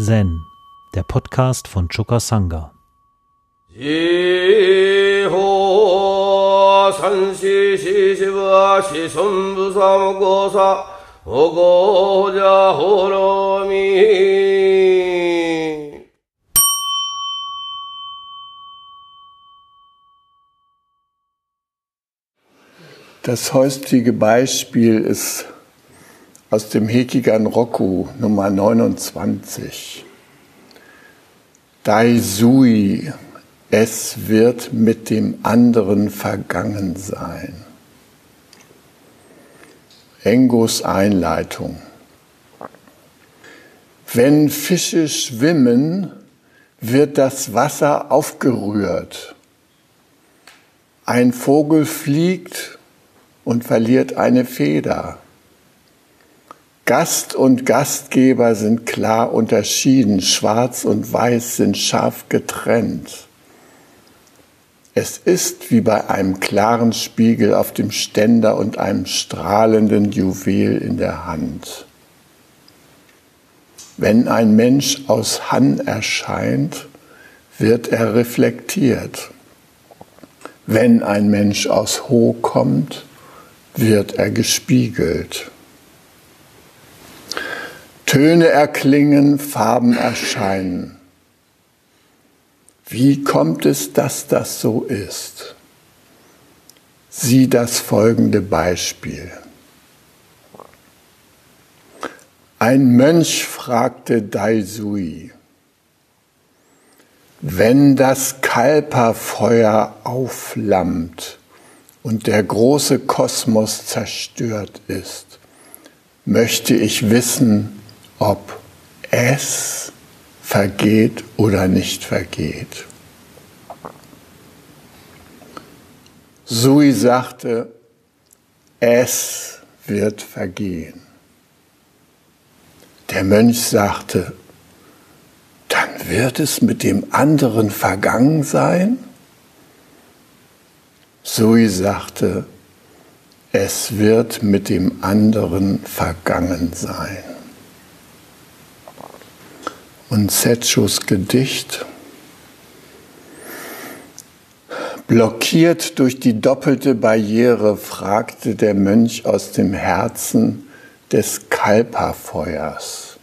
Zen, der Podcast von Choka Sangha. Das heutige Beispiel ist aus dem Hekigan Roku Nummer 29. Daisui, es wird mit dem anderen vergangen sein. Engos Einleitung. Wenn Fische schwimmen, wird das Wasser aufgerührt. Ein Vogel fliegt und verliert eine Feder. Gast und Gastgeber sind klar unterschieden, schwarz und weiß sind scharf getrennt. Es ist wie bei einem klaren Spiegel auf dem Ständer und einem strahlenden Juwel in der Hand. Wenn ein Mensch aus Han erscheint, wird er reflektiert. Wenn ein Mensch aus Ho kommt, wird er gespiegelt. Töne erklingen, Farben erscheinen. Wie kommt es, dass das so ist? Sieh das folgende Beispiel. Ein Mönch fragte Daisui, wenn das Kalperfeuer aufflammt und der große Kosmos zerstört ist, möchte ich wissen, ob es vergeht oder nicht vergeht. Sui sagte, es wird vergehen. Der Mönch sagte, dann wird es mit dem anderen vergangen sein? Sui sagte, es wird mit dem anderen vergangen sein. Und Setschus Gedicht, blockiert durch die doppelte Barriere, fragte der Mönch aus dem Herzen des Kalperfeuers.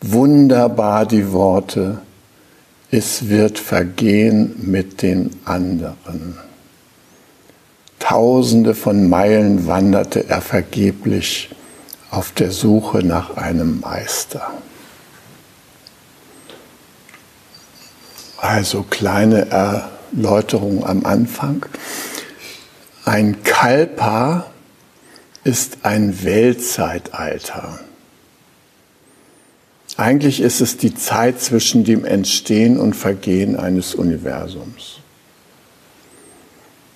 Wunderbar die Worte, es wird vergehen mit den anderen. Tausende von Meilen wanderte er vergeblich auf der Suche nach einem Meister. Also kleine Erläuterung am Anfang. Ein Kalpa ist ein Weltzeitalter. Eigentlich ist es die Zeit zwischen dem Entstehen und Vergehen eines Universums.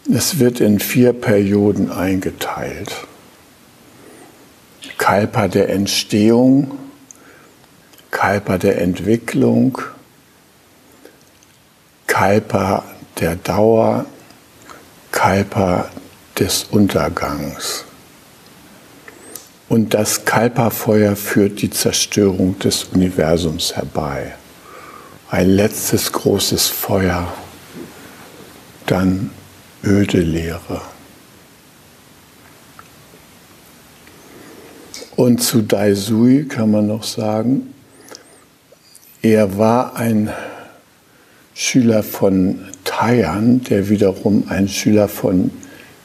Es wird in vier Perioden eingeteilt. Kalpa der Entstehung, Kalpa der Entwicklung, Kalpa der Dauer, Kalpa des Untergangs. Und das Kalpa-Feuer führt die Zerstörung des Universums herbei. Ein letztes großes Feuer, dann öde Leere. Und zu Daisui kann man noch sagen, er war ein Schüler von Taiyan, der wiederum ein Schüler von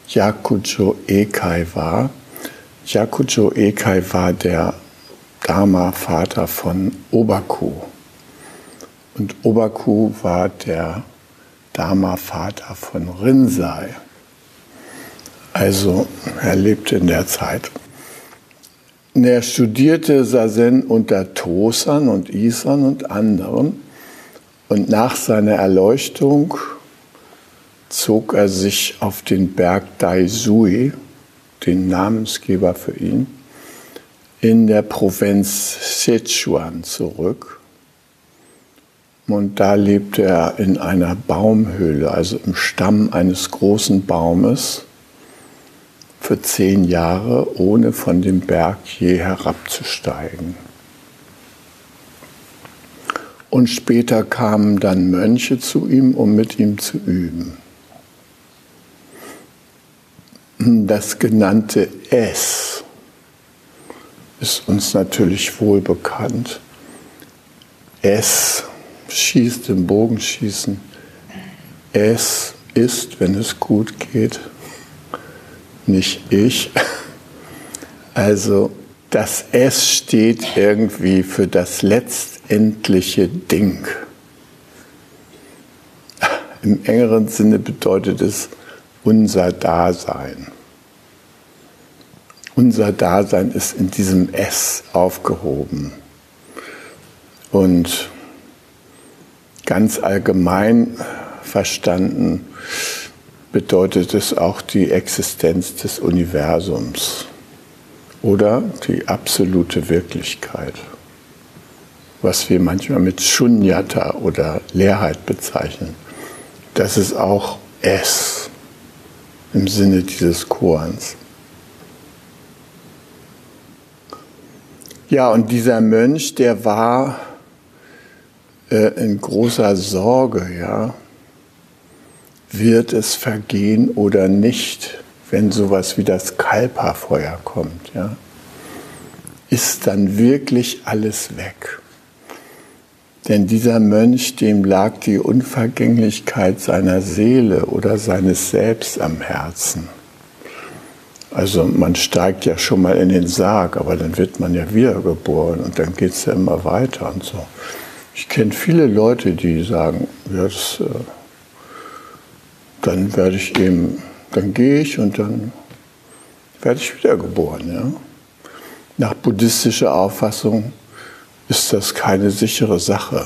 Yakujo Ekai war. Yakujo Ekai war der Dharma-Vater von Obaku. Und Obaku war der Dharma-Vater von Rinzai. Also er lebte in der Zeit. er studierte Sazen unter Tosan und Isan und anderen und nach seiner Erleuchtung zog er sich auf den Berg Daisui, den Namensgeber für ihn, in der Provinz Sichuan zurück. Und da lebte er in einer Baumhöhle, also im Stamm eines großen Baumes, für zehn Jahre, ohne von dem Berg je herabzusteigen. Und später kamen dann Mönche zu ihm, um mit ihm zu üben. Das genannte Es ist uns natürlich wohl bekannt. Es schießt im Bogenschießen. Es ist, wenn es gut geht, nicht ich. Also das Es steht irgendwie für das letztendliche Ding. Im engeren Sinne bedeutet es unser Dasein. Unser Dasein ist in diesem Es aufgehoben. Und ganz allgemein verstanden bedeutet es auch die Existenz des Universums oder die absolute Wirklichkeit, was wir manchmal mit Shunyata oder Leerheit bezeichnen. Das ist auch es im Sinne dieses Korans. Ja, und dieser Mönch, der war äh, in großer Sorge, ja, wird es vergehen oder nicht, wenn sowas wie das Kalperfeuer kommt, ja? Ist dann wirklich alles weg? Denn dieser Mönch, dem lag die Unvergänglichkeit seiner Seele oder seines Selbst am Herzen. Also man steigt ja schon mal in den Sarg, aber dann wird man ja wiedergeboren und dann geht es ja immer weiter und so. Ich kenne viele Leute, die sagen, ja, das, äh, dann werde ich eben, dann gehe ich und dann werde ich wiedergeboren. Ja? Nach buddhistischer Auffassung ist das keine sichere Sache,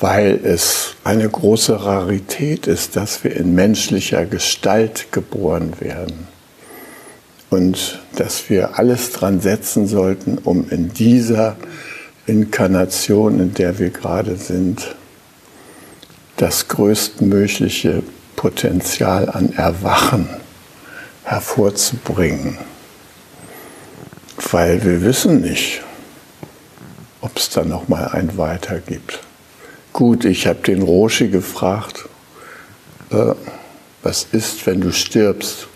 weil es eine große Rarität ist, dass wir in menschlicher Gestalt geboren werden und dass wir alles dran setzen sollten, um in dieser Inkarnation, in der wir gerade sind, das größtmögliche Potenzial an Erwachen hervorzubringen. Weil wir wissen nicht, ob es da noch mal ein Weiter gibt. Gut, ich habe den Roshi gefragt, äh, was ist, wenn du stirbst?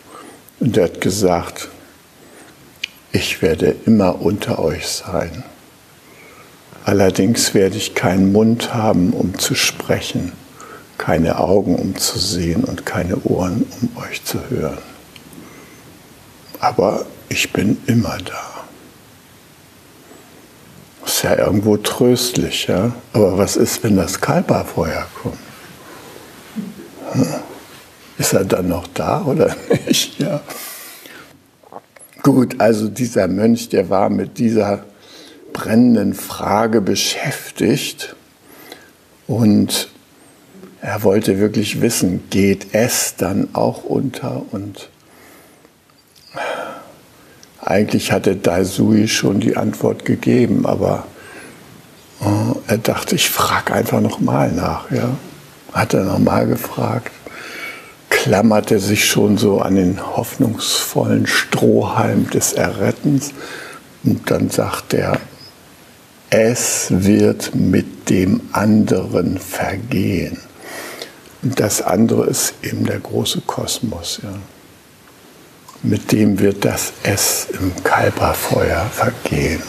Und er hat gesagt, ich werde immer unter euch sein. Allerdings werde ich keinen Mund haben, um zu sprechen keine Augen, um zu sehen und keine Ohren, um euch zu hören. Aber ich bin immer da. Ist ja irgendwo tröstlich, ja. Aber was ist, wenn das Kalperfeuer kommt? Hm. Ist er dann noch da oder nicht? Ja. Gut, also dieser Mönch, der war mit dieser brennenden Frage beschäftigt und er wollte wirklich wissen, geht es dann auch unter? Und eigentlich hatte Daisui schon die Antwort gegeben, aber äh, er dachte, ich frage einfach nochmal nach. Ja? Hat er nochmal gefragt, klammerte sich schon so an den hoffnungsvollen Strohhalm des Errettens und dann sagt er, es wird mit dem anderen vergehen. Und das andere ist eben der große Kosmos. Ja. Mit dem wird das Es im Kalperfeuer vergehen.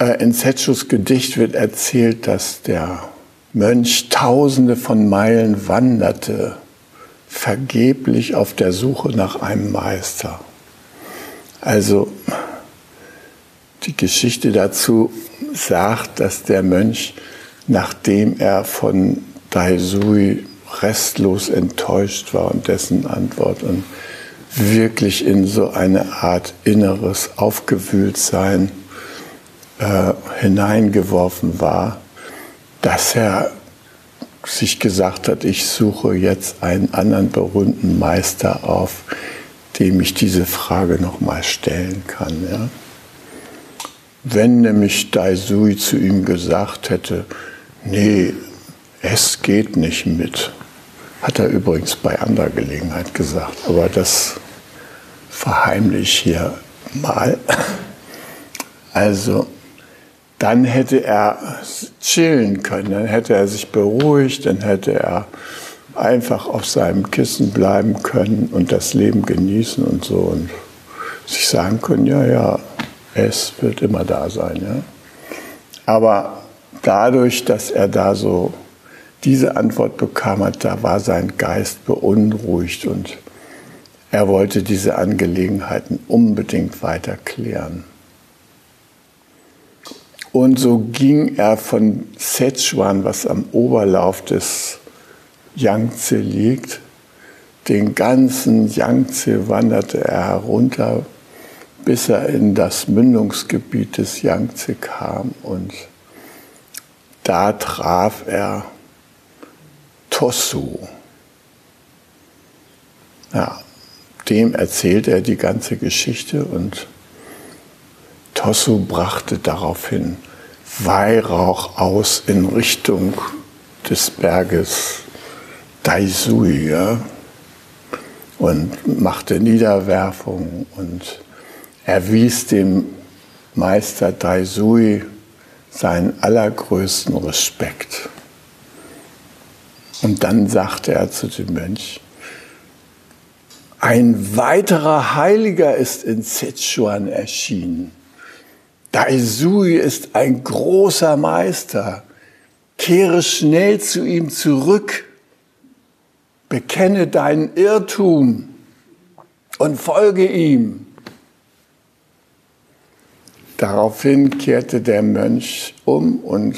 Äh, in Setschus Gedicht wird erzählt, dass der Mönch tausende von Meilen wanderte, vergeblich auf der Suche nach einem Meister. Also die Geschichte dazu sagt, dass der Mönch nachdem er von Daisui restlos enttäuscht war und dessen Antwort und wirklich in so eine Art inneres Aufgewühltsein äh, hineingeworfen war, dass er sich gesagt hat, ich suche jetzt einen anderen berühmten Meister auf, dem ich diese Frage nochmal stellen kann. Ja? Wenn nämlich Daisui zu ihm gesagt hätte, Nee, es geht nicht mit. Hat er übrigens bei anderer Gelegenheit gesagt, aber das verheimliche ich hier mal. Also dann hätte er chillen können, dann hätte er sich beruhigt, dann hätte er einfach auf seinem Kissen bleiben können und das Leben genießen und so und sich sagen können, ja, ja, es wird immer da sein. Ja? Aber dadurch, dass er da so diese Antwort bekam hat, da war sein Geist beunruhigt und er wollte diese Angelegenheiten unbedingt weiter klären. Und so ging er von Szechuan, was am Oberlauf des Yangtze liegt, den ganzen Yangtze wanderte er herunter, bis er in das Mündungsgebiet des Yangtze kam und da traf er Tosu. Ja, dem erzählte er die ganze Geschichte und Tosu brachte daraufhin Weihrauch aus in Richtung des Berges Daisui ja, und machte Niederwerfung und erwies dem Meister Daisui seinen allergrößten Respekt. Und dann sagte er zu dem Mönch, ein weiterer Heiliger ist in Sichuan erschienen. Daisui ist ein großer Meister. Kehre schnell zu ihm zurück. Bekenne deinen Irrtum und folge ihm. Daraufhin kehrte der Mönch um und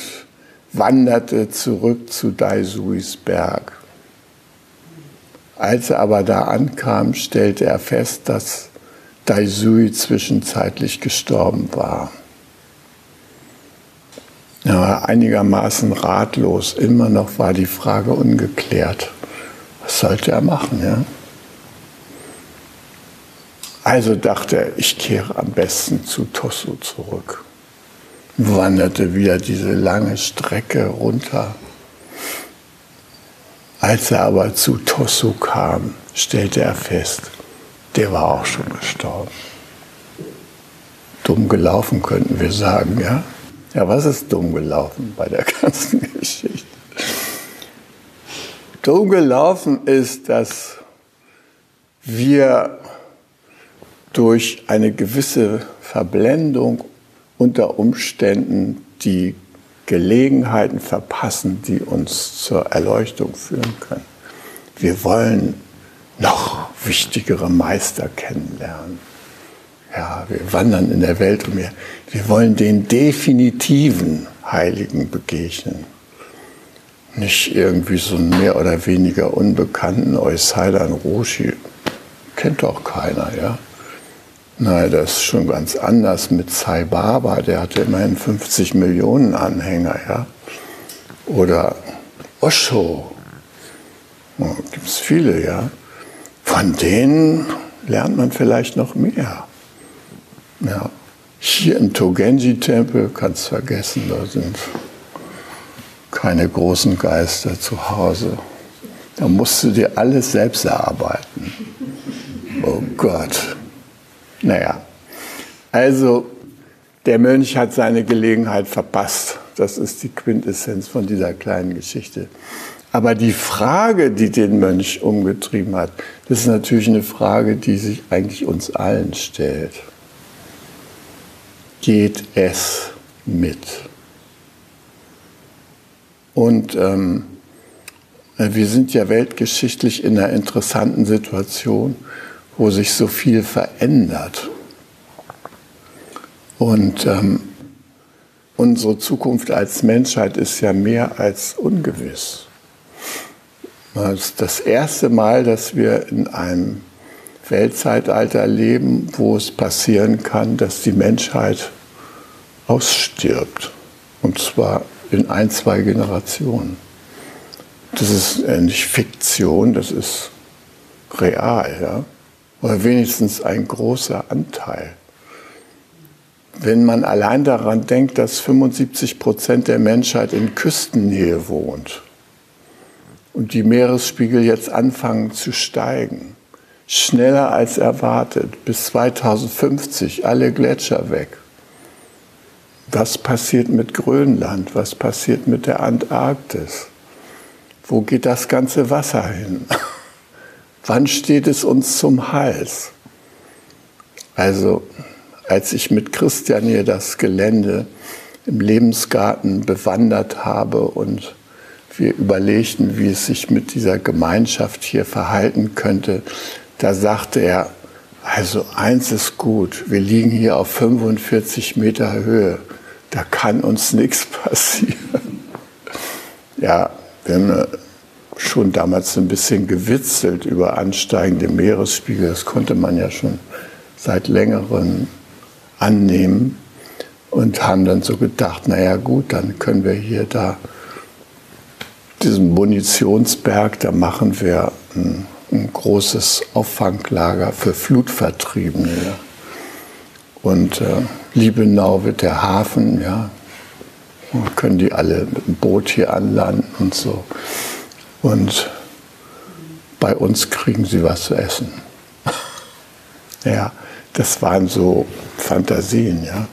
wanderte zurück zu Daisuis Berg. Als er aber da ankam, stellte er fest, dass Daisui zwischenzeitlich gestorben war. Er war einigermaßen ratlos. Immer noch war die Frage ungeklärt. Was sollte er machen? Ja? Also dachte er, ich kehre am besten zu Tosu zurück wanderte wieder diese lange Strecke runter. Als er aber zu Tosu kam, stellte er fest, der war auch schon gestorben. Dumm gelaufen könnten wir sagen, ja? Ja, was ist dumm gelaufen bei der ganzen Geschichte? Dumm gelaufen ist, dass wir durch eine gewisse Verblendung unter Umständen die Gelegenheiten verpassen, die uns zur Erleuchtung führen können. Wir wollen noch wichtigere Meister kennenlernen. Ja, wir wandern in der Welt umher. Wir wollen den definitiven Heiligen begegnen. Nicht irgendwie so einen mehr oder weniger unbekannten Eusaidan Roshi. Kennt doch keiner, ja. Nein, das ist schon ganz anders mit Sai Baba, der hatte immerhin 50 Millionen Anhänger, ja. Oder Osho, ja, gibt es viele, ja. Von denen lernt man vielleicht noch mehr. Ja. Hier im Togenji-Tempel kannst du vergessen, da sind keine großen Geister zu Hause. Da musst du dir alles selbst erarbeiten. Oh Gott. Naja, also der Mönch hat seine Gelegenheit verpasst. Das ist die Quintessenz von dieser kleinen Geschichte. Aber die Frage, die den Mönch umgetrieben hat, das ist natürlich eine Frage, die sich eigentlich uns allen stellt. Geht es mit? Und ähm, wir sind ja weltgeschichtlich in einer interessanten Situation wo sich so viel verändert. Und ähm, unsere Zukunft als Menschheit ist ja mehr als ungewiss. Das erste Mal, dass wir in einem Weltzeitalter leben, wo es passieren kann, dass die Menschheit ausstirbt. Und zwar in ein, zwei Generationen. Das ist nicht Fiktion, das ist real. Ja? Oder wenigstens ein großer Anteil. Wenn man allein daran denkt, dass 75 Prozent der Menschheit in Küstennähe wohnt und die Meeresspiegel jetzt anfangen zu steigen, schneller als erwartet, bis 2050 alle Gletscher weg. was passiert mit Grönland? Was passiert mit der Antarktis? Wo geht das ganze Wasser hin? Wann steht es uns zum Hals? Also, als ich mit Christian hier das Gelände im Lebensgarten bewandert habe und wir überlegten, wie es sich mit dieser Gemeinschaft hier verhalten könnte, da sagte er, also eins ist gut, wir liegen hier auf 45 Meter Höhe, da kann uns nichts passieren. Ja, wir haben schon damals ein bisschen gewitzelt über ansteigende Meeresspiegel, das konnte man ja schon seit längerem annehmen und haben dann so gedacht, naja gut, dann können wir hier da diesen Munitionsberg, da machen wir ein, ein großes Auffanglager für Flutvertriebene. Ja. Und äh, Liebenau wird der Hafen, ja. Und können die alle mit dem Boot hier anlanden und so. Und bei uns kriegen sie was zu essen. ja, das waren so Fantasien, ja.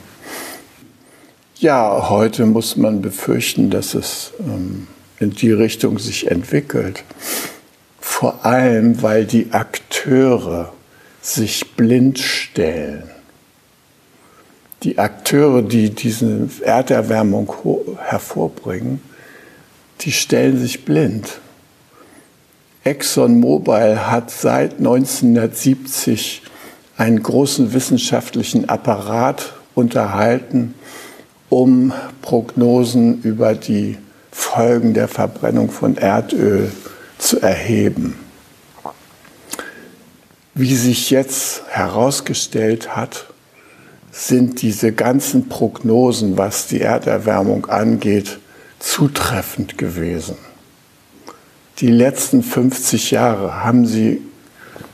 Ja, heute muss man befürchten, dass es ähm, in die Richtung sich entwickelt. Vor allem, weil die Akteure sich blind stellen. Die Akteure, die diese Erderwärmung hervorbringen, die stellen sich blind. ExxonMobil hat seit 1970 einen großen wissenschaftlichen Apparat unterhalten, um Prognosen über die Folgen der Verbrennung von Erdöl zu erheben. Wie sich jetzt herausgestellt hat, sind diese ganzen Prognosen, was die Erderwärmung angeht, zutreffend gewesen. Die letzten 50 Jahre haben sie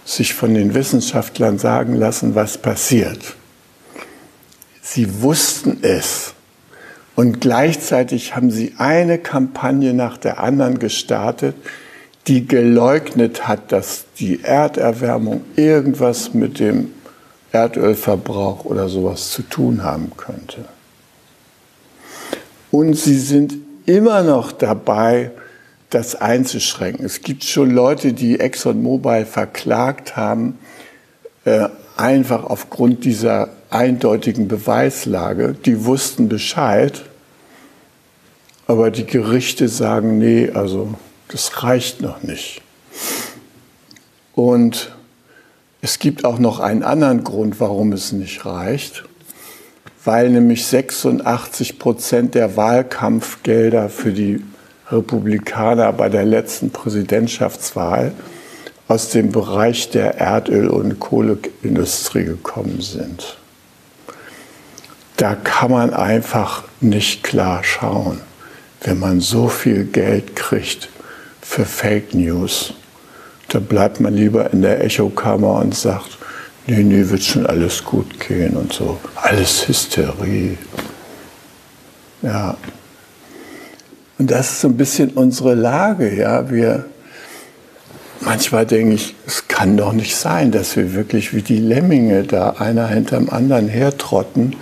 sich von den Wissenschaftlern sagen lassen, was passiert. Sie wussten es. Und gleichzeitig haben sie eine Kampagne nach der anderen gestartet, die geleugnet hat, dass die Erderwärmung irgendwas mit dem Erdölverbrauch oder sowas zu tun haben könnte. Und sie sind immer noch dabei, das einzuschränken. Es gibt schon Leute, die ExxonMobil verklagt haben, äh, einfach aufgrund dieser eindeutigen Beweislage. Die wussten Bescheid, aber die Gerichte sagen, nee, also das reicht noch nicht. Und es gibt auch noch einen anderen Grund, warum es nicht reicht, weil nämlich 86 Prozent der Wahlkampfgelder für die Republikaner bei der letzten Präsidentschaftswahl aus dem Bereich der Erdöl- und Kohleindustrie gekommen sind. Da kann man einfach nicht klar schauen, wenn man so viel Geld kriegt für Fake News. Da bleibt man lieber in der Echokammer und sagt, nee, nee, wird schon alles gut gehen und so. Alles Hysterie. Ja, und das ist so ein bisschen unsere Lage. Ja? Wir, manchmal denke ich, es kann doch nicht sein, dass wir wirklich wie die Lemminge da einer hinterm anderen hertrotten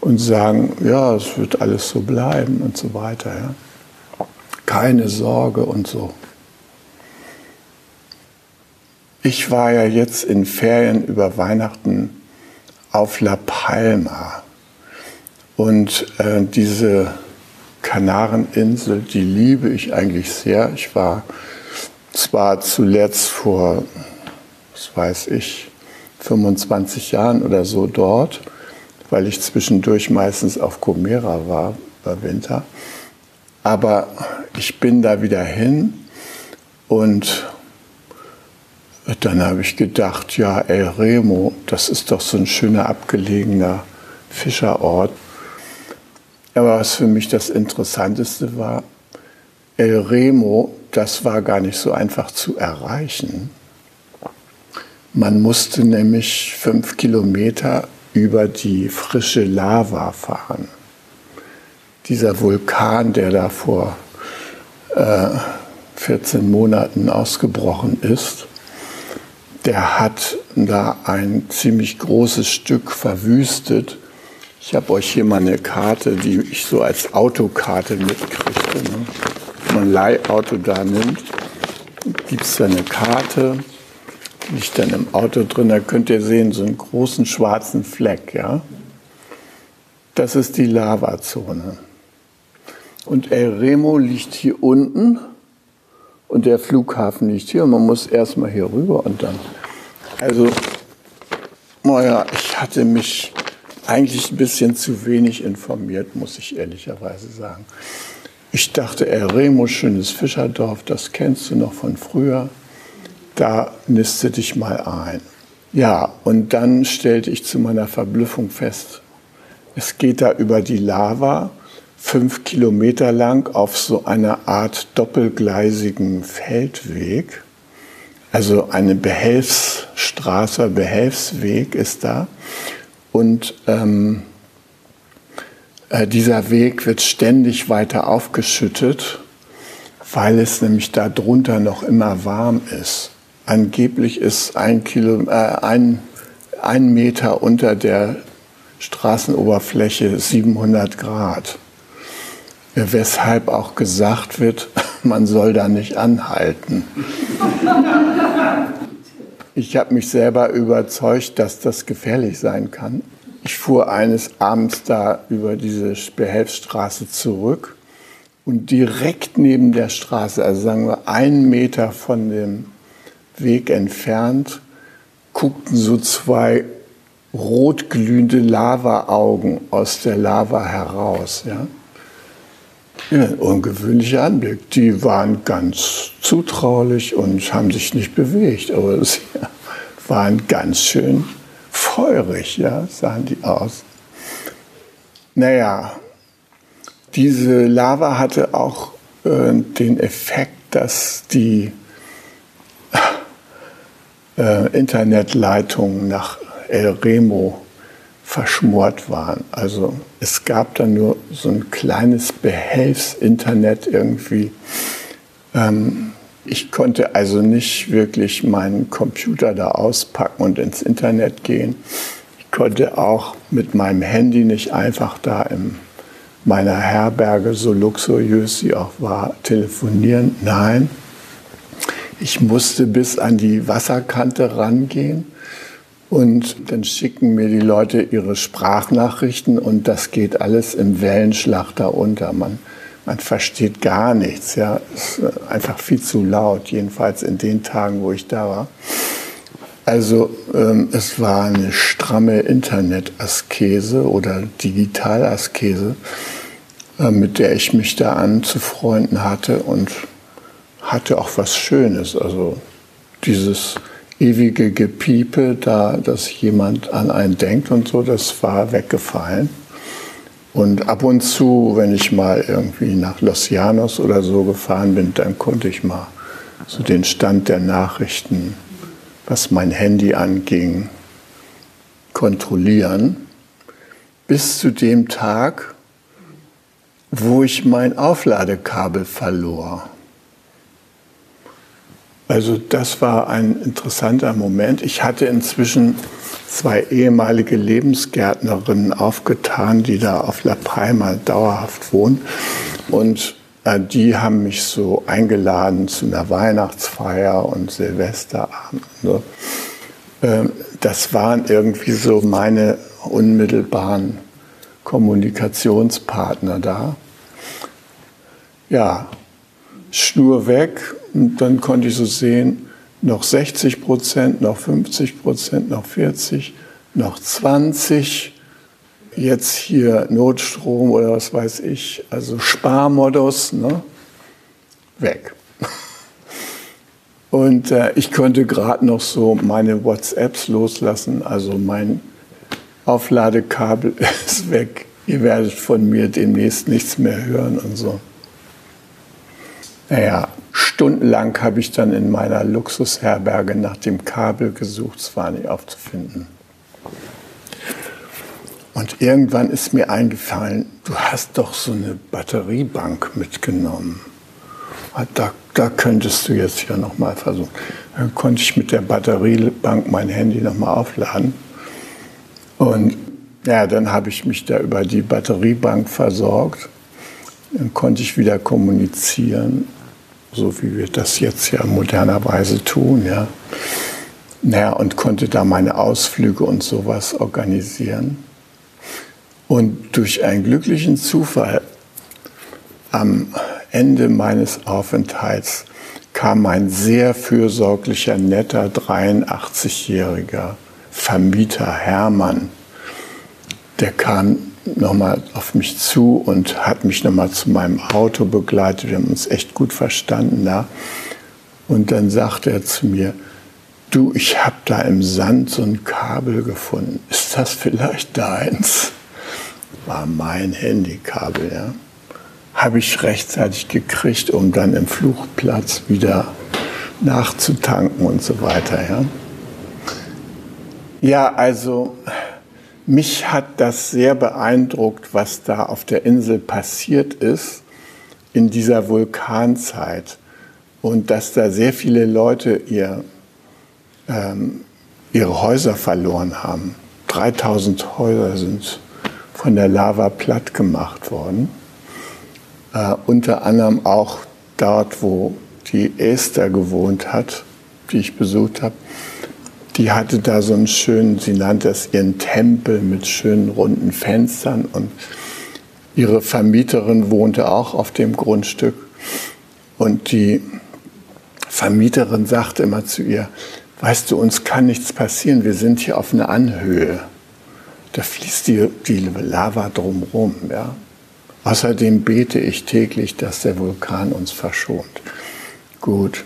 und sagen, ja, es wird alles so bleiben und so weiter. Ja? Keine Sorge und so. Ich war ja jetzt in Ferien über Weihnachten auf La Palma und äh, diese Kanareninsel, die liebe ich eigentlich sehr. Ich war zwar zuletzt vor, was weiß ich, 25 Jahren oder so dort, weil ich zwischendurch meistens auf Gomera war bei Winter. Aber ich bin da wieder hin und dann habe ich gedacht, ja, El Remo, das ist doch so ein schöner abgelegener Fischerort. Aber was für mich das Interessanteste war, El Remo, das war gar nicht so einfach zu erreichen. Man musste nämlich fünf Kilometer über die frische Lava fahren. Dieser Vulkan, der da vor äh, 14 Monaten ausgebrochen ist, der hat da ein ziemlich großes Stück verwüstet Ich habe euch hier mal eine Karte, die ich so als Autokarte mitkriegte. Ne? Wenn man ein Leihauto da nimmt, gibt es da eine Karte, liegt dann im Auto drin, da könnt ihr sehen, so einen großen schwarzen Fleck. Ja? Das ist die Lavazone. Und El Remo liegt hier unten und der Flughafen liegt hier und man muss erstmal hier rüber und dann. Also, naja, ich hatte mich eigentlich ein bisschen zu wenig informiert, muss ich ehrlicherweise sagen. Ich dachte, El Remo, schönes Fischerdorf, das kennst du noch von früher. Da niste dich mal ein. Ja, und dann stellte ich zu meiner Verblüffung fest, es geht da über die Lava, fünf Kilometer lang auf so einer Art doppelgleisigen Feldweg. Also eine Behelfsstraße, Behelfsweg ist da. Und ähm, äh, dieser Weg wird ständig weiter aufgeschüttet, weil es nämlich da drunter noch immer warm ist. Angeblich ist ein, Kilo, äh, ein, ein Meter unter der Straßenoberfläche 700 Grad. Weshalb auch gesagt wird, man soll da nicht anhalten. Ich habe mich selber überzeugt, dass das gefährlich sein kann. Ich fuhr eines Abends da über diese Behelfsstraße zurück und direkt neben der Straße, also sagen wir einen Meter von dem Weg entfernt, guckten so zwei rotglühende Lavaaugen aus der Lava heraus. Ja? Ungewöhnlicher Anblick. Die waren ganz zutraulich und haben sich nicht bewegt, aber sie waren ganz schön feurig, ja, sahen die aus. Naja, diese Lava hatte auch äh, den Effekt, dass die äh, Internetleitungen nach El Remo verschmort waren. Also es gab dann nur so ein kleines Behelfsinternet irgendwie. Ähm, ich konnte also nicht wirklich meinen Computer da auspacken und ins Internet gehen. Ich konnte auch mit meinem Handy nicht einfach da in meiner Herberge, so luxuriös sie auch war, telefonieren. Nein, ich musste bis an die Wasserkante rangehen und dann schicken mir die Leute ihre Sprachnachrichten und das geht alles im Wellenschlag da unter. Man, man versteht gar nichts. Ja, ist äh, einfach viel zu laut, jedenfalls in den Tagen, wo ich da war. Also ähm, es war eine stramme Internetaskese oder Digitalaskese, äh, mit der ich mich da anzufreunden hatte und hatte auch was Schönes. Also dieses ewige Gepiepe, da, dass jemand an einen denkt und so, das war weggefallen. Und ab und zu, wenn ich mal irgendwie nach Los Llanos oder so gefahren bin, dann konnte ich mal so den Stand der Nachrichten, was mein Handy anging, kontrollieren. Bis zu dem Tag, wo ich mein Aufladekabel verlor. Also das war ein interessanter Moment. Ich hatte inzwischen zwei ehemalige Lebensgärtnerinnen aufgetan, die da auf La Palma dauerhaft wohnen. Und äh, die haben mich so eingeladen zu einer Weihnachtsfeier und Silvesterabend. So. Ähm, das waren irgendwie so meine unmittelbaren Kommunikationspartner da. Ja, Schnur weg und dann konnte ich so sehen, noch 60 Prozent, noch 50 Prozent, noch 40%, noch 20. Jetzt hier Notstrom oder was weiß ich, also Sparmodus, ne? weg. Und äh, ich konnte gerade noch so meine WhatsApps loslassen, also mein Aufladekabel ist weg. Ihr werdet von mir demnächst nichts mehr hören und so. Naja, stundenlang habe ich dann in meiner Luxusherberge nach dem Kabel gesucht, es war nicht aufzufinden. Und irgendwann ist mir eingefallen, du hast doch so eine Batteriebank mitgenommen. Ah, da, da könntest du jetzt ja nochmal versuchen. Dann konnte ich mit der Batteriebank mein Handy nochmal aufladen. Und Ja, dann habe ich mich da über die Batteriebank versorgt. Dann konnte ich wieder kommunizieren, so wie wir das jetzt ja modernerweise tun, ja. Naja, und konnte da meine Ausflüge und sowas organisieren. Und durch einen glücklichen Zufall am Ende meines Aufenthalts kam ein sehr fürsorglicher, netter 83-jähriger Vermieter Hermann. Der kam nochmal auf mich zu und hat mich nochmal zu meinem Auto begleitet. Wir haben uns echt gut verstanden da. Und dann sagte er zu mir, du, ich habe da im Sand so ein Kabel gefunden. Ist das vielleicht deins? War mein Handykabel, ja habe ich rechtzeitig gekriegt, um dann im Flugplatz wieder nachzutanken und so weiter. Ja, ja also mich hat das sehr beeindruckt, was da auf der Insel passiert ist in dieser Vulkanzeit und dass da sehr viele Leute ihr, ähm, ihre Häuser verloren haben. 3000 Häuser sind von der Lava platt gemacht worden. Äh, unter anderem auch dort, wo die Esther gewohnt hat, die ich besucht habe. Die hatte da so einen schönen, sie nannte es ihren Tempel mit schönen runden Fenstern und ihre Vermieterin wohnte auch auf dem Grundstück. Und die Vermieterin sagte immer zu ihr, weißt du, uns kann nichts passieren, wir sind hier auf einer Anhöhe. Da fließt die, die Lava drumherum. Ja? Außerdem bete ich täglich, dass der Vulkan uns verschont. Gut.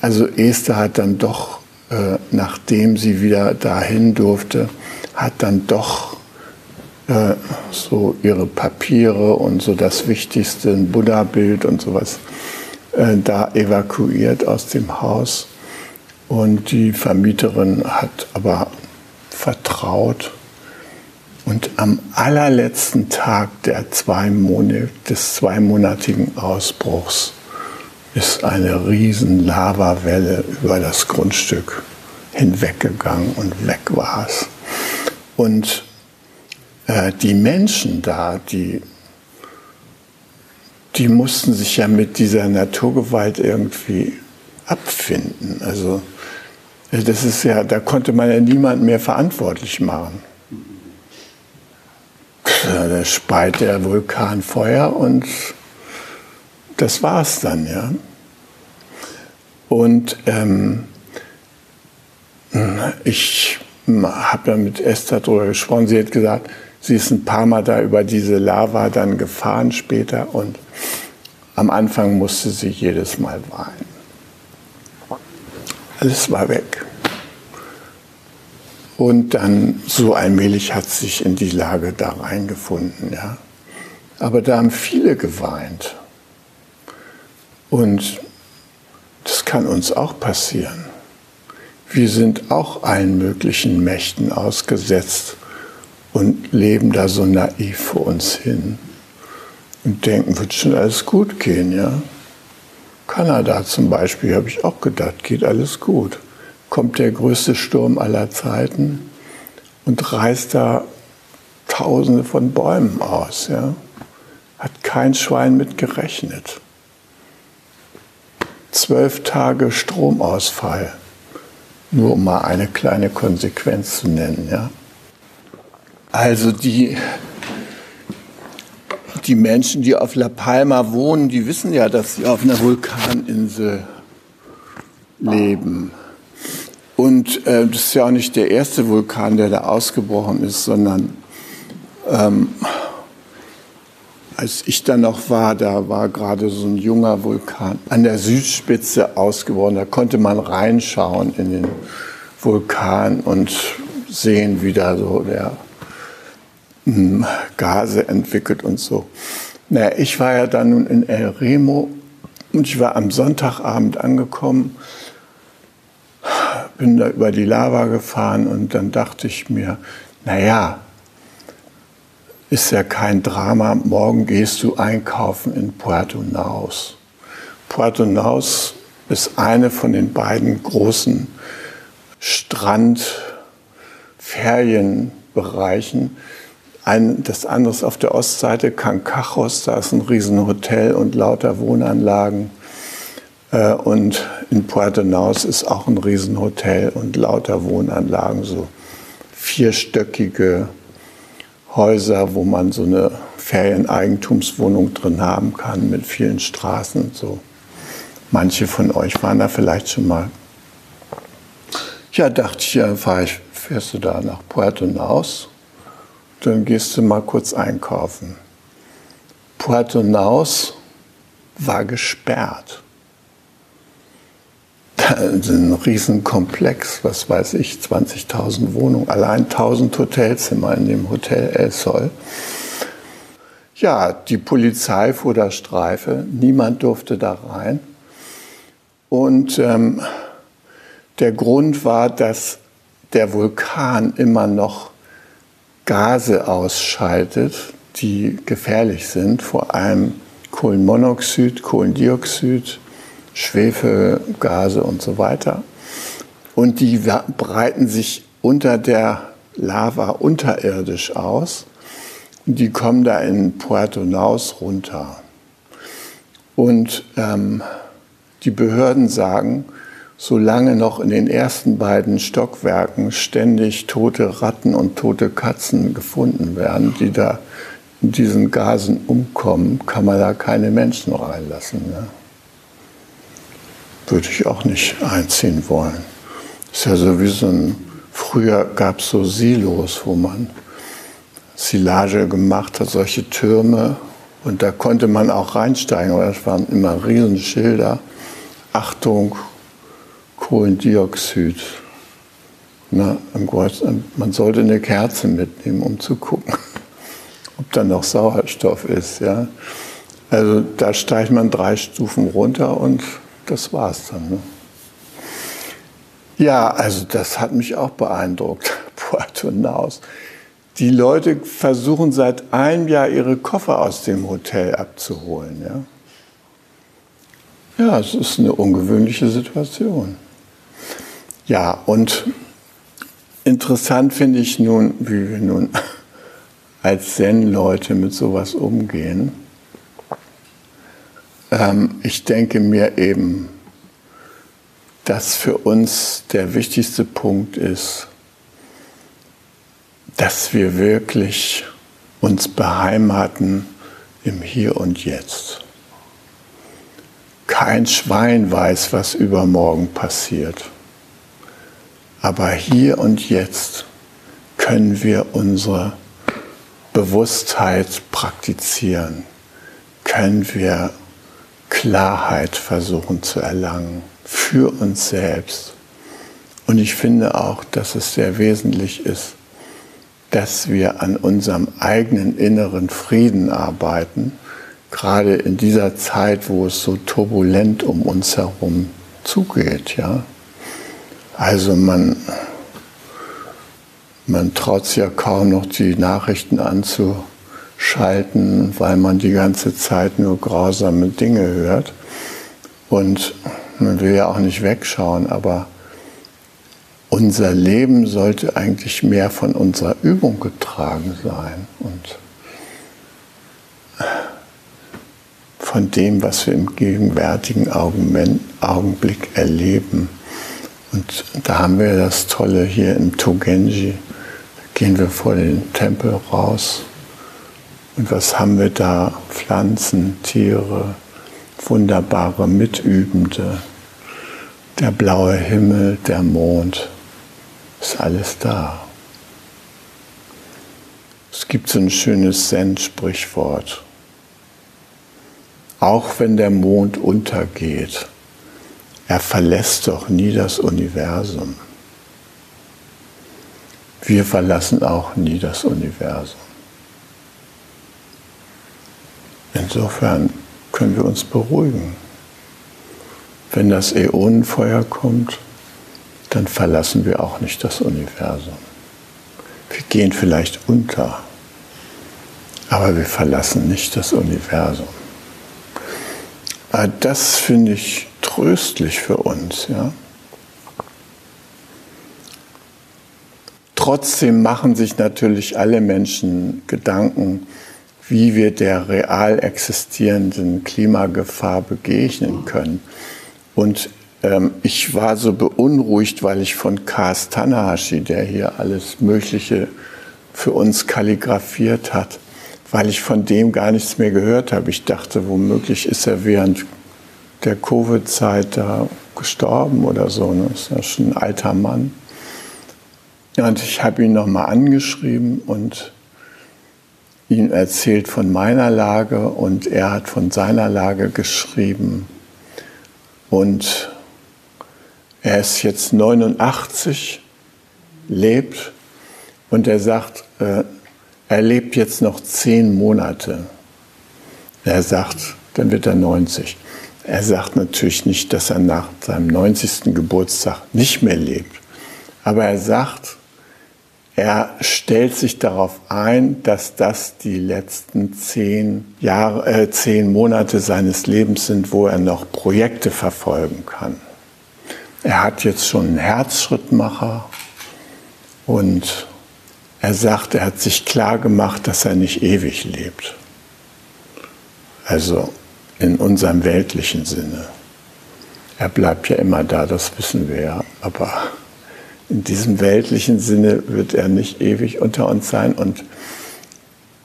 Also Esther hat dann doch, äh, nachdem sie wieder dahin durfte, hat dann doch äh, so ihre Papiere und so das Wichtigste, ein Buddha-Bild und sowas, äh, da evakuiert aus dem Haus. Und die Vermieterin hat aber vertraut und am allerletzten Tag der zwei Monate, des zweimonatigen Ausbruchs ist eine riesen Lavawelle über das Grundstück hinweggegangen und weg war es. Und äh, die Menschen da, die, die mussten sich ja mit dieser Naturgewalt irgendwie abfinden. Also äh, das ist ja, da konnte man ja niemand mehr verantwortlich machen da speit der Vulkan Feuer und das war's dann, ja. Und ähm, ich habe dann mit Esther darüber gesprochen. Sie hat gesagt, sie ist ein paar Mal da über diese Lava dann gefahren später und am Anfang musste sie jedes Mal weinen. Alles war weg. Und dann so allmählich hat sich in die Lage da reingefunden. Ja. Aber da haben viele geweint. Und das kann uns auch passieren. Wir sind auch allen möglichen Mächten ausgesetzt und leben da so naiv vor uns hin und denken, wird schon alles gut gehen, ja. Kanada zum Beispiel, habe ich auch gedacht, geht alles gut kommt der größte Sturm aller Zeiten und reißt da Tausende von Bäumen aus. Ja? Hat kein Schwein mit gerechnet. Zwölf Tage Stromausfall, nur um mal eine kleine Konsequenz zu nennen. Ja? Also die, die Menschen, die auf La Palma wohnen, die wissen ja, dass sie auf einer Vulkaninsel leben. Und äh, das ist ja auch nicht der erste Vulkan, der da ausgebrochen ist, sondern ähm, als ich da noch war, da war gerade so ein junger Vulkan an der Südspitze ausgebrochen. Da konnte man reinschauen in den Vulkan und sehen, wie da so der hm, Gase entwickelt und so. Naja, ich war ja dann nun in El Remo und ich war am Sonntagabend angekommen bin da über die Lava gefahren und dann dachte ich mir, naja, ist ja kein Drama, morgen gehst du einkaufen in Puerto Naus. Puerto Naus ist eine von den beiden großen Strandferienbereichen, ein, das andere ist auf der Ostseite Kankachos, da ist ein Riesenhotel und lauter Wohnanlagen. Äh, und in Puerto Naus ist auch ein Riesenhotel und lauter Wohnanlagen, so vierstöckige Häuser, wo man so eine Ferieneigentumswohnung drin haben kann mit vielen Straßen und so. Manche von euch waren da vielleicht schon mal. Ja, dachte ich, ja, fahr ich, fährst du da nach Puerto Naus, dann gehst du mal kurz einkaufen. Puerto Naus war gesperrt. Ein Riesenkomplex, was weiß ich, 20.000 Wohnungen, allein 1000 Hotelzimmer in dem Hotel El Sol. Ja, die Polizei fuhr da Streife, niemand durfte da rein. Und ähm, der Grund war, dass der Vulkan immer noch Gase ausschaltet, die gefährlich sind, vor allem Kohlenmonoxid, Kohlendioxid, Schwefelgase und so weiter. Und die breiten sich unter der Lava unterirdisch aus. Die kommen da in Puerto Naus runter. Und ähm, die Behörden sagen, solange noch in den ersten beiden Stockwerken ständig tote Ratten und tote Katzen gefunden werden, die da in diesen Gasen umkommen, kann man da keine Menschen reinlassen. Ne? Würde ich auch nicht einziehen wollen. Ist ja so wie so ein, früher gab es so Silos, wo man Silage gemacht hat, solche Türme. Und da konnte man auch reinsteigen, aber das waren immer Riesenschilder. Achtung, Kohlendioxid. Na, man sollte eine Kerze mitnehmen, um zu gucken, ob da noch Sauerstoff ist. Ja? Also da steigt man drei Stufen runter und das war's dann. Ne? Ja, also das hat mich auch beeindruckt, Puerto Naus. Die Leute versuchen seit einem Jahr ihre Koffer aus dem Hotel abzuholen. Ja, ja es ist eine ungewöhnliche Situation. Ja, und interessant finde ich nun, wie wir nun als Zen-Leute mit sowas umgehen. Ähm, ich denke mir eben, dass für uns der wichtigste Punkt ist, dass wir wirklich uns beheimaten im Hier und Jetzt. Kein Schwein weiß, was übermorgen passiert. Aber hier und jetzt können wir unsere Bewusstheit praktizieren, können wir Klarheit versuchen zu erlangen für uns selbst. Und ich finde auch, dass es sehr wesentlich ist, dass wir an unserem eigenen inneren Frieden arbeiten, gerade in dieser Zeit, wo es so turbulent um uns herum zugeht. Ja? Also man, man traut sich ja kaum noch die Nachrichten anzu schalten, weil man die ganze Zeit nur grausame Dinge hört. Und man will ja auch nicht wegschauen, aber unser Leben sollte eigentlich mehr von unserer Übung getragen sein und von dem, was wir im gegenwärtigen Augenblick erleben. Und da haben wir das Tolle hier im Togenji. Da gehen wir vor den Tempel raus und was haben wir da? Pflanzen, Tiere, wunderbare Mitübende, der blaue Himmel, der Mond, ist alles da. Es gibt so ein schönes Zen-Sprichwort. Auch wenn der Mond untergeht, er verlässt doch nie das Universum. Wir verlassen auch nie das Universum. Insofern können wir uns beruhigen. Wenn das Äonenfeuer kommt, dann verlassen wir auch nicht das Universum. Wir gehen vielleicht unter, aber wir verlassen nicht das Universum. Ah, das finde ich tröstlich für uns. Ja? trotzdem machen sich natürlich alle Menschen Gedanken, wie wir der real existierenden Klimagefahr begegnen können. Und ähm, ich war so beunruhigt, weil ich von Kaz Tanahashi, der hier alles Mögliche für uns kalligrafiert hat, weil ich von dem gar nichts mehr gehört habe. Ich dachte, womöglich ist er während der Covid-Zeit da gestorben oder so. Ne? Ist ja schon ein alter Mann. Und ich habe ihn nochmal angeschrieben und ihm erzählt von meiner Lage und er hat von seiner Lage geschrieben. Und er ist jetzt 89, lebt und er sagt, äh, er lebt jetzt noch zehn Monate. Er sagt, dann wird er 90. Er sagt natürlich nicht, dass er nach seinem 90. Geburtstag nicht mehr lebt. Aber er sagt, er stellt sich darauf ein, dass das die letzten zehn, Jahre, äh, zehn Monate seines Lebens sind, wo er noch Projekte verfolgen kann. Er hat jetzt schon einen Herzschrittmacher und er sagt, er hat sich klar gemacht, dass er nicht ewig lebt. Also in unserem weltlichen Sinne. Er bleibt ja immer da, das wissen wir ja. Aber in diesem weltlichen Sinne wird er nicht ewig unter uns sein. Und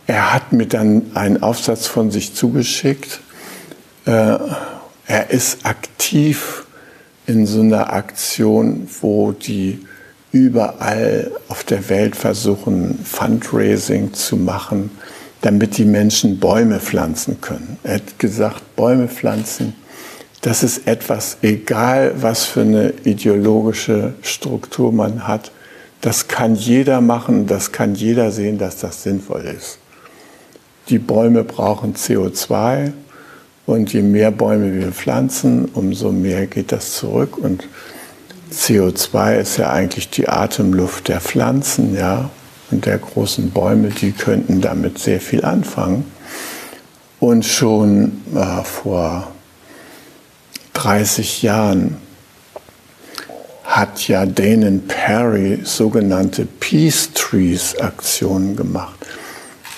er hat mir dann einen Aufsatz von sich zugeschickt. Äh, er ist aktiv in so einer Aktion, wo die überall auf der Welt versuchen, Fundraising zu machen damit die Menschen Bäume pflanzen können. Er hat gesagt, Bäume pflanzen, das ist etwas, egal was für eine ideologische Struktur man hat, das kann jeder machen, das kann jeder sehen, dass das sinnvoll ist. Die Bäume brauchen CO2 und je mehr Bäume wir pflanzen, umso mehr geht das zurück und CO2 ist ja eigentlich die Atemluft der Pflanzen, ja und der großen Bäume, die könnten damit sehr viel anfangen. Und schon äh, vor 30 Jahren hat ja Danon Perry sogenannte Peace Trees Aktionen gemacht.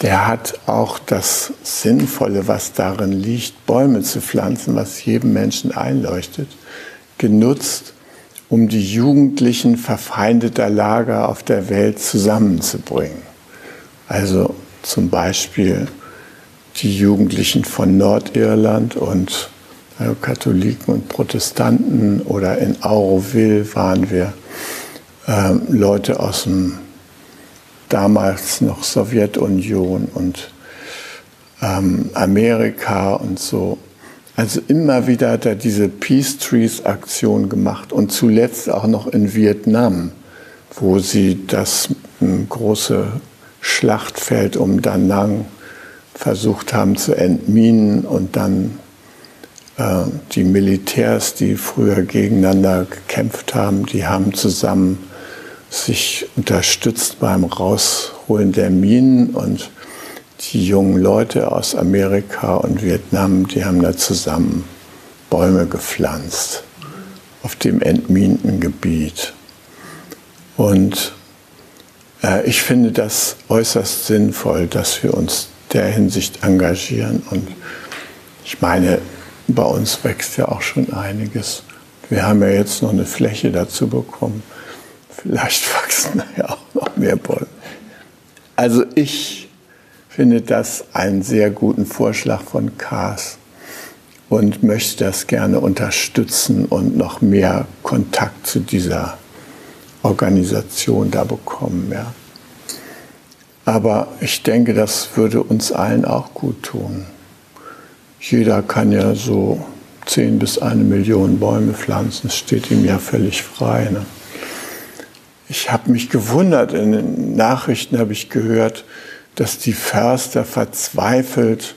Der hat auch das Sinnvolle, was darin liegt, Bäume zu pflanzen, was jedem Menschen einleuchtet, genutzt, um die Jugendlichen verfeindeter Lager auf der Welt zusammenzubringen. Also zum Beispiel die Jugendlichen von Nordirland und also Katholiken und Protestanten oder in Auroville waren wir äh, Leute aus dem damals noch Sowjetunion und ähm, Amerika und so. Also immer wieder hat er diese Peace Trees Aktion gemacht und zuletzt auch noch in Vietnam, wo sie das große Schlachtfeld um Da Nang versucht haben zu entminen und dann die Militärs, die früher gegeneinander gekämpft haben, die haben zusammen sich unterstützt beim Rausholen der Minen und die jungen Leute aus Amerika und Vietnam, die haben da zusammen Bäume gepflanzt auf dem entminten Gebiet. Und äh, ich finde das äußerst sinnvoll, dass wir uns der Hinsicht engagieren. Und ich meine, bei uns wächst ja auch schon einiges. Wir haben ja jetzt noch eine Fläche dazu bekommen. Vielleicht wachsen ja auch noch mehr Bäume. Also ich finde das einen sehr guten Vorschlag von Kaas und möchte das gerne unterstützen und noch mehr Kontakt zu dieser Organisation da bekommen. Ja. Aber ich denke, das würde uns allen auch gut tun. Jeder kann ja so 10 bis eine Million Bäume pflanzen, das steht ihm ja völlig frei. Ne? Ich habe mich gewundert, in den Nachrichten habe ich gehört, dass die Förster verzweifelt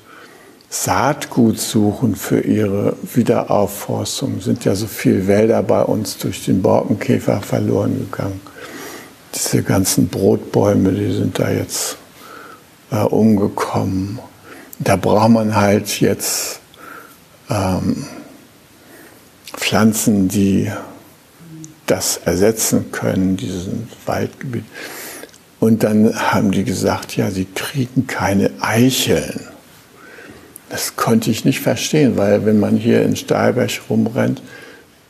Saatgut suchen für ihre Wiederaufforstung. Es sind ja so viele Wälder bei uns durch den Borkenkäfer verloren gegangen. Diese ganzen Brotbäume, die sind da jetzt äh, umgekommen. Da braucht man halt jetzt ähm, Pflanzen, die das ersetzen können, diesen Waldgebiet. Und dann haben die gesagt, ja, sie kriegen keine Eicheln. Das konnte ich nicht verstehen, weil wenn man hier in Stahlberg rumrennt,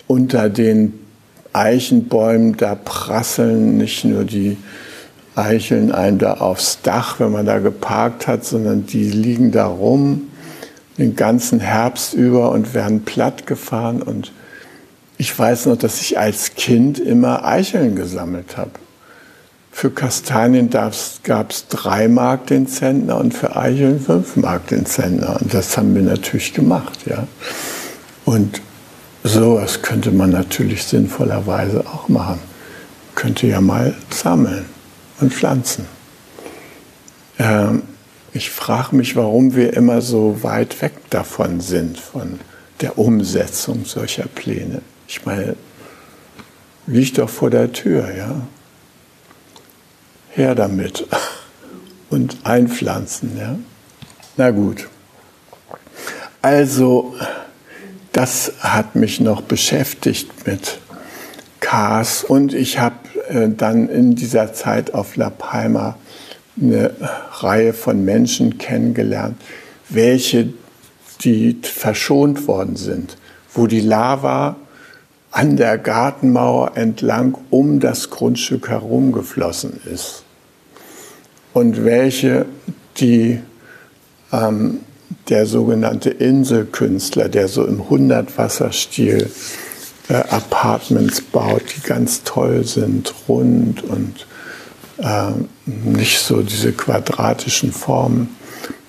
unter den Eichenbäumen, da prasseln nicht nur die Eicheln einem da aufs Dach, wenn man da geparkt hat, sondern die liegen da rum den ganzen Herbst über und werden platt gefahren. Und ich weiß noch, dass ich als Kind immer Eicheln gesammelt habe. Für Kastanien gab es drei Mark den Zentner und für Eicheln fünf Mark den Zentner. Und das haben wir natürlich gemacht, ja. Und sowas könnte man natürlich sinnvollerweise auch machen. Könnte ja mal sammeln und pflanzen. Ähm, ich frage mich, warum wir immer so weit weg davon sind, von der Umsetzung solcher Pläne. Ich meine, liegt doch vor der Tür, ja. Her damit und einpflanzen, ja. Na gut. Also, das hat mich noch beschäftigt mit Cars und ich habe dann in dieser Zeit auf La Palma eine Reihe von Menschen kennengelernt, welche die verschont worden sind, wo die Lava an der Gartenmauer entlang um das Grundstück herumgeflossen ist. Und welche die ähm, der sogenannte Inselkünstler, der so im Hundertwasserstil äh, Apartments baut, die ganz toll sind, rund und äh, nicht so diese quadratischen Formen.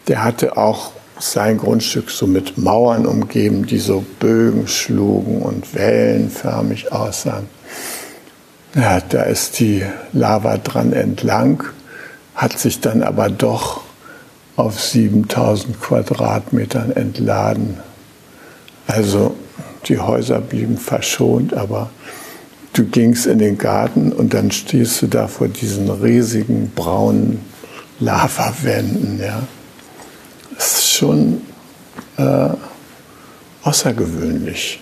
Der hatte auch sein Grundstück so mit Mauern umgeben, die so Bögen schlugen und wellenförmig aussahen. Ja, da ist die Lava dran entlang, hat sich dann aber doch auf 7000 Quadratmetern entladen. Also die Häuser blieben verschont, aber du gingst in den Garten und dann stehst du da vor diesen riesigen braunen Lavawänden. Ja. Das ist schon äh, außergewöhnlich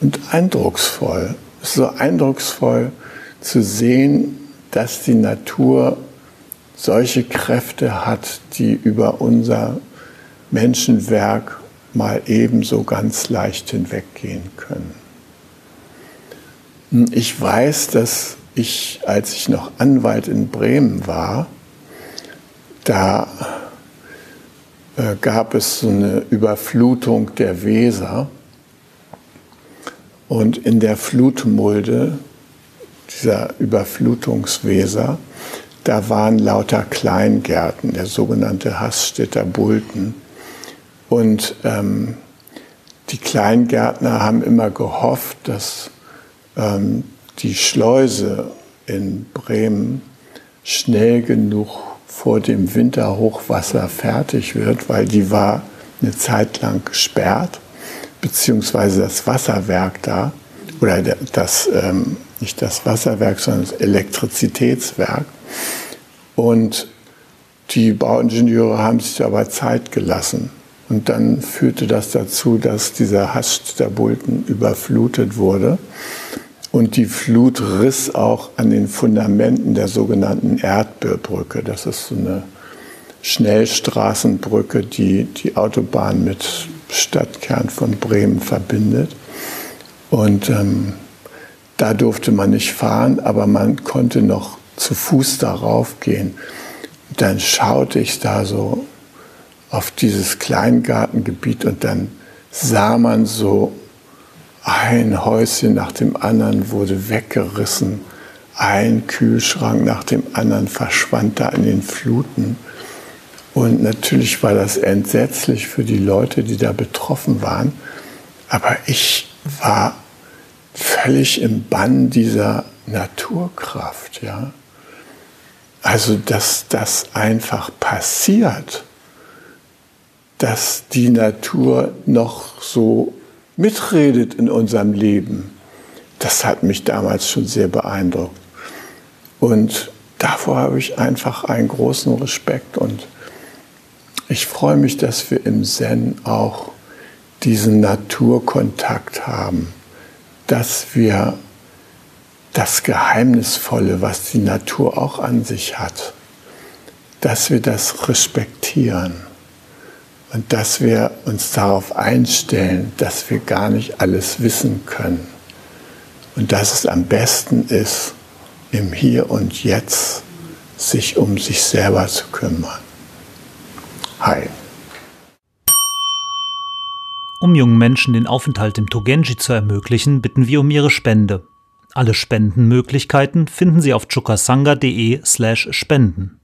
und eindrucksvoll. Es ist so eindrucksvoll zu sehen, dass die Natur solche Kräfte hat, die über unser Menschenwerk mal ebenso ganz leicht hinweggehen können. Ich weiß, dass ich, als ich noch Anwalt in Bremen war, da äh, gab es so eine Überflutung der Weser. Und in der Flutmulde dieser Überflutungsweser, da waren lauter Kleingärten, der sogenannte Hassstädter Bulten. Und ähm, die Kleingärtner haben immer gehofft, dass ähm, die Schleuse in Bremen schnell genug vor dem Winterhochwasser fertig wird, weil die war eine Zeit lang gesperrt, beziehungsweise das Wasserwerk da, oder das, ähm, nicht das Wasserwerk, sondern das Elektrizitätswerk. Und die Bauingenieure haben sich aber Zeit gelassen. Und dann führte das dazu, dass dieser Hast der Bulten überflutet wurde. Und die Flut riss auch an den Fundamenten der sogenannten Erdbeerbrücke. Das ist so eine Schnellstraßenbrücke, die die Autobahn mit Stadtkern von Bremen verbindet. Und ähm, da durfte man nicht fahren, aber man konnte noch zu Fuß darauf gehen. Dann schaute ich da so auf dieses Kleingartengebiet und dann sah man so ein Häuschen nach dem anderen wurde weggerissen. Ein Kühlschrank nach dem anderen verschwand da in den Fluten. Und natürlich war das entsetzlich für die Leute, die da betroffen waren. Aber ich war völlig im Bann dieser Naturkraft, ja. Also, dass das einfach passiert, dass die Natur noch so mitredet in unserem Leben, das hat mich damals schon sehr beeindruckt. Und davor habe ich einfach einen großen Respekt und ich freue mich, dass wir im Zen auch diesen Naturkontakt haben, dass wir das Geheimnisvolle, was die Natur auch an sich hat, dass wir das respektieren und dass wir uns darauf einstellen, dass wir gar nicht alles wissen können und dass es am besten ist, im Hier und Jetzt sich um sich selber zu kümmern. Hi. Um jungen Menschen den Aufenthalt im Togenji zu ermöglichen, bitten wir um ihre Spende. Alle Spendenmöglichkeiten finden Sie auf chukasanga.de/spenden.